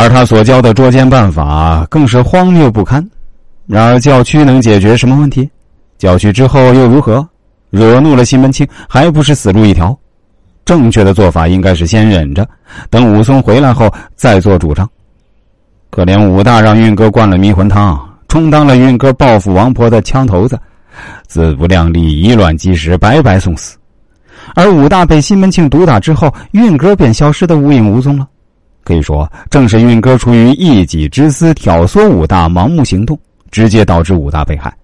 而他所教的捉奸办法更是荒谬不堪。然而教区能解决什么问题？教区之后又如何？惹怒了西门庆，还不是死路一条？正确的做法应该是先忍着，等武松回来后再做主张。可怜武大让运哥灌了迷魂汤，充当了运哥报复王婆的枪头子，自不量力，以卵击石，白白送死。而武大被西门庆毒打之后，运哥便消失的无影无踪了。可以说，正是运哥出于一己之私，挑唆武大盲目行动，直接导致武大被害。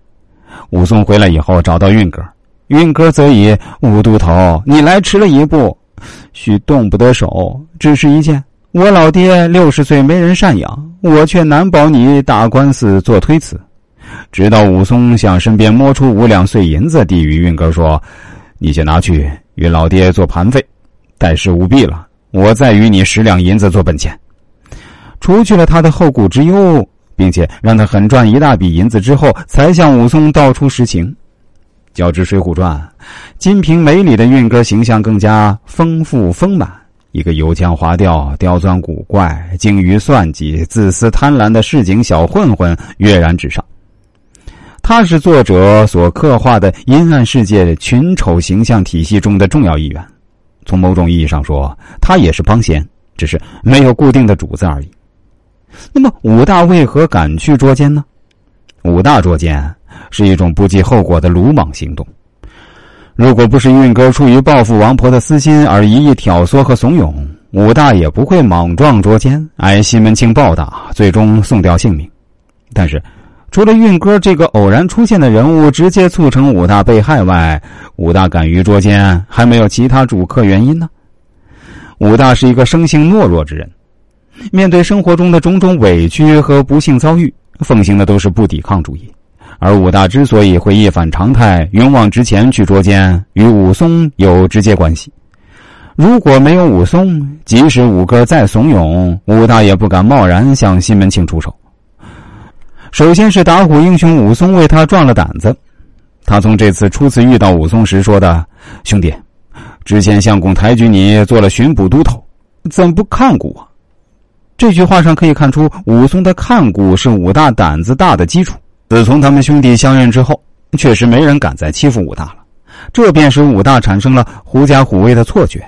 武松回来以后，找到运哥，运哥则以武都头，你来迟了一步，许动不得手，只是一件。我老爹六十岁没人赡养，我却难保你打官司做推辞。直到武松向身边摸出五两碎银子，递与运哥说：“你先拿去。”与老爹做盘费，待事务毕了，我再与你十两银子做本钱。除去了他的后顾之忧，并且让他狠赚一大笔银子之后，才向武松道出实情。较之《水浒传》，金瓶梅里的运哥形象更加丰富丰满，一个油腔滑调、刁钻古怪、精于算计、自私贪婪的市井小混混跃然纸上。他是作者所刻画的阴暗世界群丑形象体系中的重要一员。从某种意义上说，他也是帮闲，只是没有固定的主子而已。那么，武大为何敢去捉奸呢？武大捉奸是一种不计后果的鲁莽行动。如果不是运哥出于报复王婆的私心而一意挑唆和怂恿，武大也不会莽撞捉奸，挨西门庆暴打，最终送掉性命。但是。除了运哥这个偶然出现的人物直接促成武大被害外，武大敢于捉奸，还没有其他主客原因呢。武大是一个生性懦弱之人，面对生活中的种种委屈和不幸遭遇，奉行的都是不抵抗主义。而武大之所以会一反常态、勇往直前去捉奸，与武松有直接关系。如果没有武松，即使武哥再怂恿，武大也不敢贸然向西门庆出手。首先是打虎英雄武松为他壮了胆子，他从这次初次遇到武松时说的：“兄弟，之前相公抬举你做了巡捕都头，怎不看顾我？”这句话上可以看出，武松的看顾是武大胆子大的基础。自从他们兄弟相认之后，确实没人敢再欺负武大了，这便使武大产生了狐假虎威的错觉，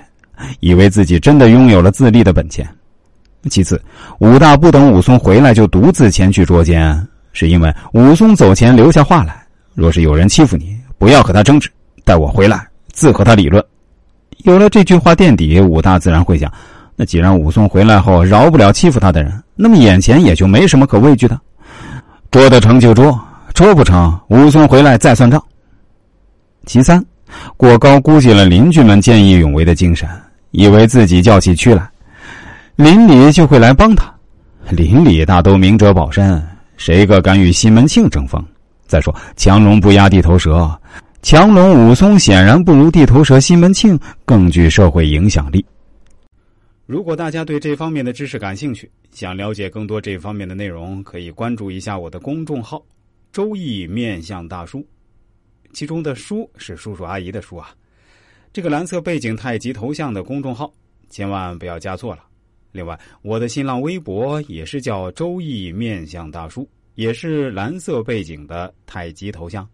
以为自己真的拥有了自立的本钱。其次，武大不等武松回来就独自前去捉奸。是因为武松走前留下话来：若是有人欺负你，不要和他争执，待我回来自和他理论。有了这句话垫底，武大自然会想：那既然武松回来后饶不了欺负他的人，那么眼前也就没什么可畏惧的。捉得成就捉，捉不成，武松回来再算账。其三，过高估计了邻居们见义勇为的精神，以为自己叫起屈来，邻里就会来帮他。邻里大都明哲保身。谁个敢与西门庆争锋？再说强龙不压地头蛇，强龙武松显然不如地头蛇西门庆更具社会影响力。如果大家对这方面的知识感兴趣，想了解更多这方面的内容，可以关注一下我的公众号“周易面相大叔”，其中的“叔”是叔叔阿姨的“叔”啊。这个蓝色背景太极头像的公众号，千万不要加错了。另外，我的新浪微博也是叫“周易面相大叔”，也是蓝色背景的太极头像。